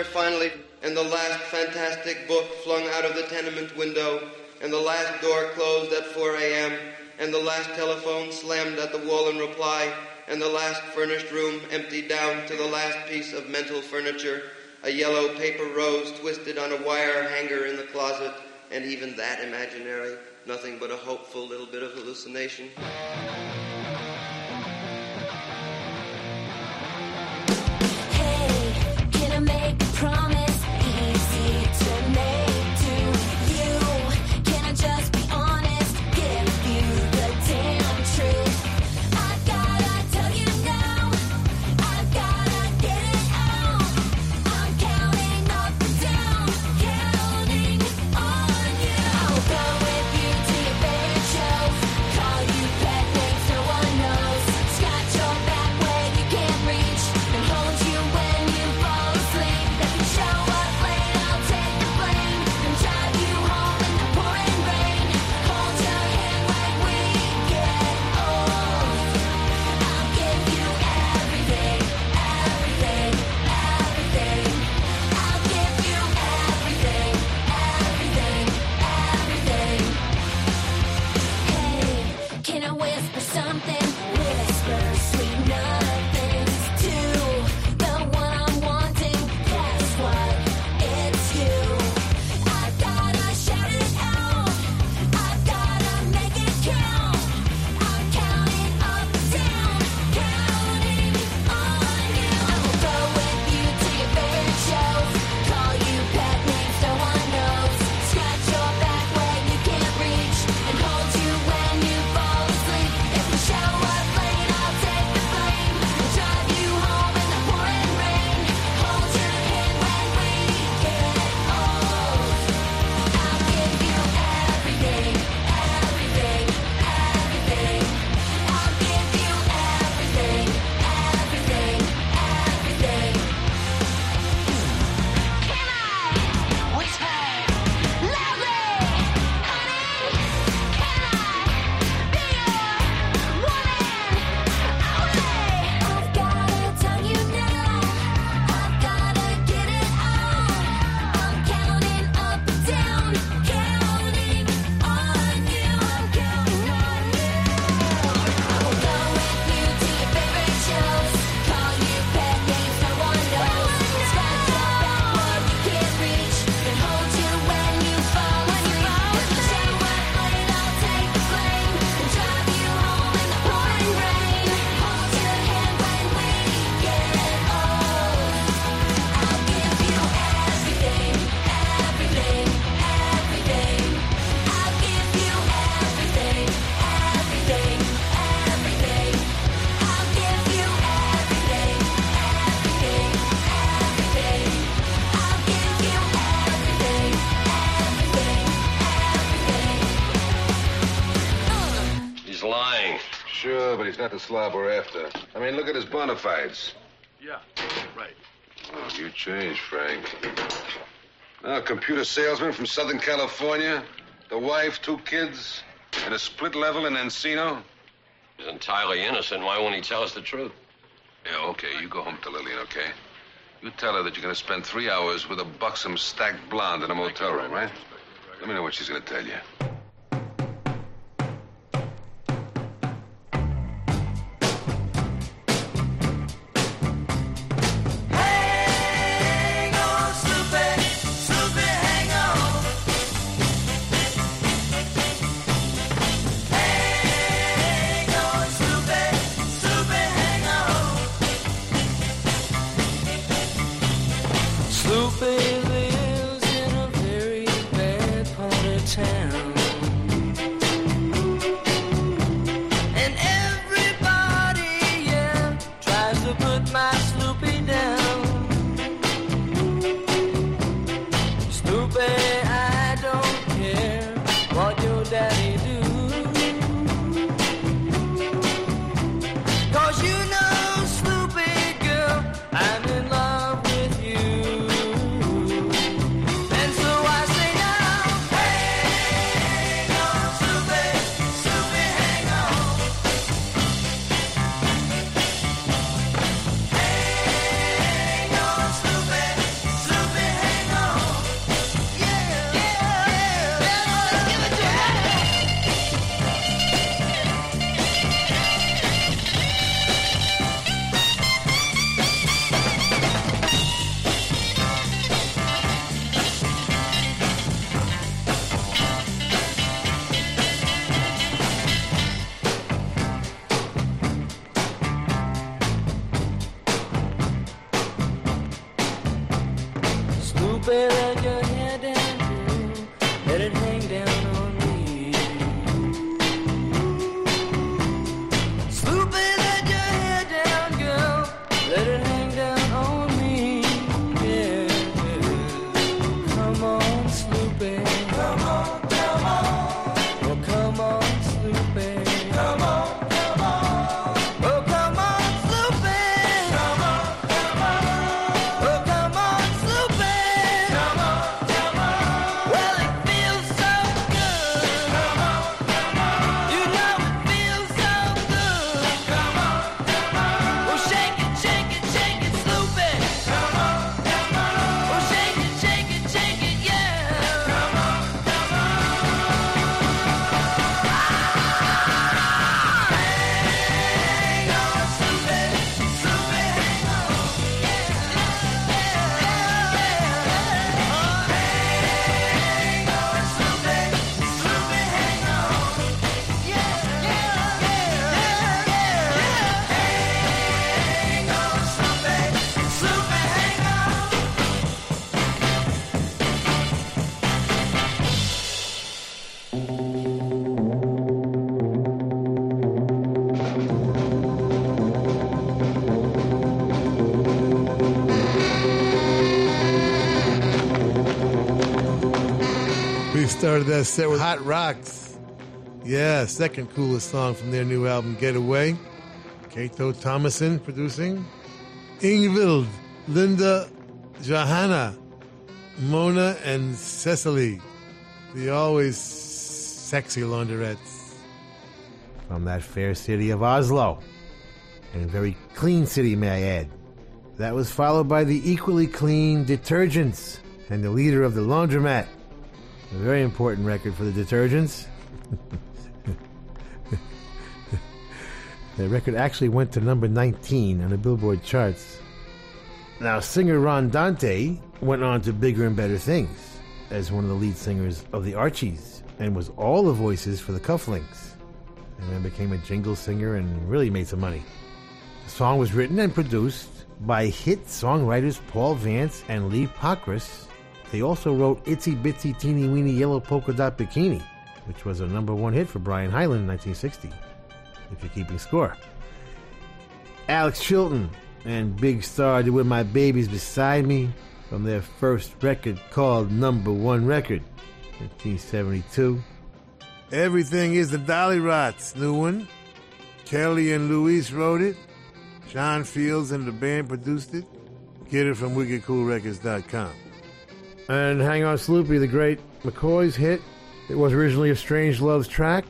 finally, and the last fantastic book flung out of the tenement window, and the last door closed at 4 a.m., and the last telephone slammed at the wall in reply, and the last furnished room emptied down to the last piece of mental furniture, a yellow paper rose twisted on a wire hanger in the closet, and even that imaginary, nothing but a hopeful little bit of hallucination. the slob we're after. I mean, look at his bona fides. Yeah, right. Oh, you changed, Frank. Now, computer salesman from Southern California, the wife, two kids, and a split level in Encino. He's entirely innocent. Why won't he tell us the truth? Yeah, okay. You go home to Lillian, okay? You tell her that you're going to spend three hours with a buxom, stacked blonde in a motel room, right? Let me know what she's going to tell you. Started that set with Hot Rocks. Yeah, second coolest song from their new album, Getaway. Kato Thomason producing. Ingvild, Linda, Johanna, Mona, and Cecily. The always sexy Launderettes. From that fair city of Oslo. And a very clean city, may I add. That was followed by the equally clean Detergents and the leader of the laundromat. A very important record for the Detergents. the record actually went to number 19 on the Billboard charts. Now, singer Ron Dante went on to bigger and better things as one of the lead singers of the Archies and was all the voices for the Cufflinks. And then became a jingle singer and really made some money. The song was written and produced by hit songwriters Paul Vance and Lee Pockriss. They also wrote Itsy Bitsy Teeny Weeny Yellow Polka Dot Bikini, which was a number one hit for Brian Hyland in 1960, if you're keeping score. Alex Chilton and Big Star did With My Babies Beside Me from their first record called Number One Record, 1972. Everything is the Dollyrots, new one. Kelly and Luis wrote it. John Fields and the band produced it. Get it from wickedcoolrecords.com. And Hang On Sloopy, the great McCoy's hit. It was originally a Strangeloves track.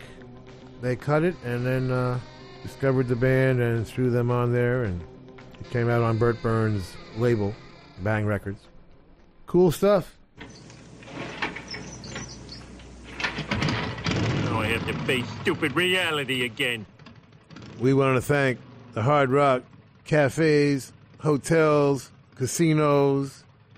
They cut it and then uh, discovered the band and threw them on there, and it came out on Bert Berns' label, Bang Records. Cool stuff. Now I have to face stupid reality again. We want to thank the Hard Rock cafes, hotels, casinos,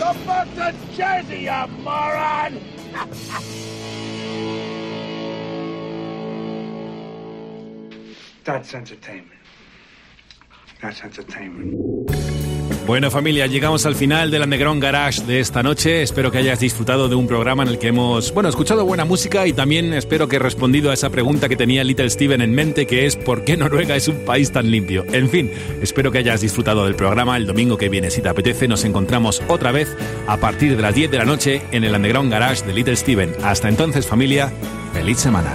Come back to Jersey, you moron! That's entertainment. That's entertainment. Bueno familia, llegamos al final del Underground Garage de esta noche. Espero que hayas disfrutado de un programa en el que hemos, bueno, escuchado buena música y también espero que he respondido a esa pregunta que tenía Little Steven en mente, que es ¿por qué Noruega es un país tan limpio? En fin, espero que hayas disfrutado del programa. El domingo que viene, si te apetece, nos encontramos otra vez a partir de las 10 de la noche en el Underground Garage de Little Steven. Hasta entonces familia, feliz semana.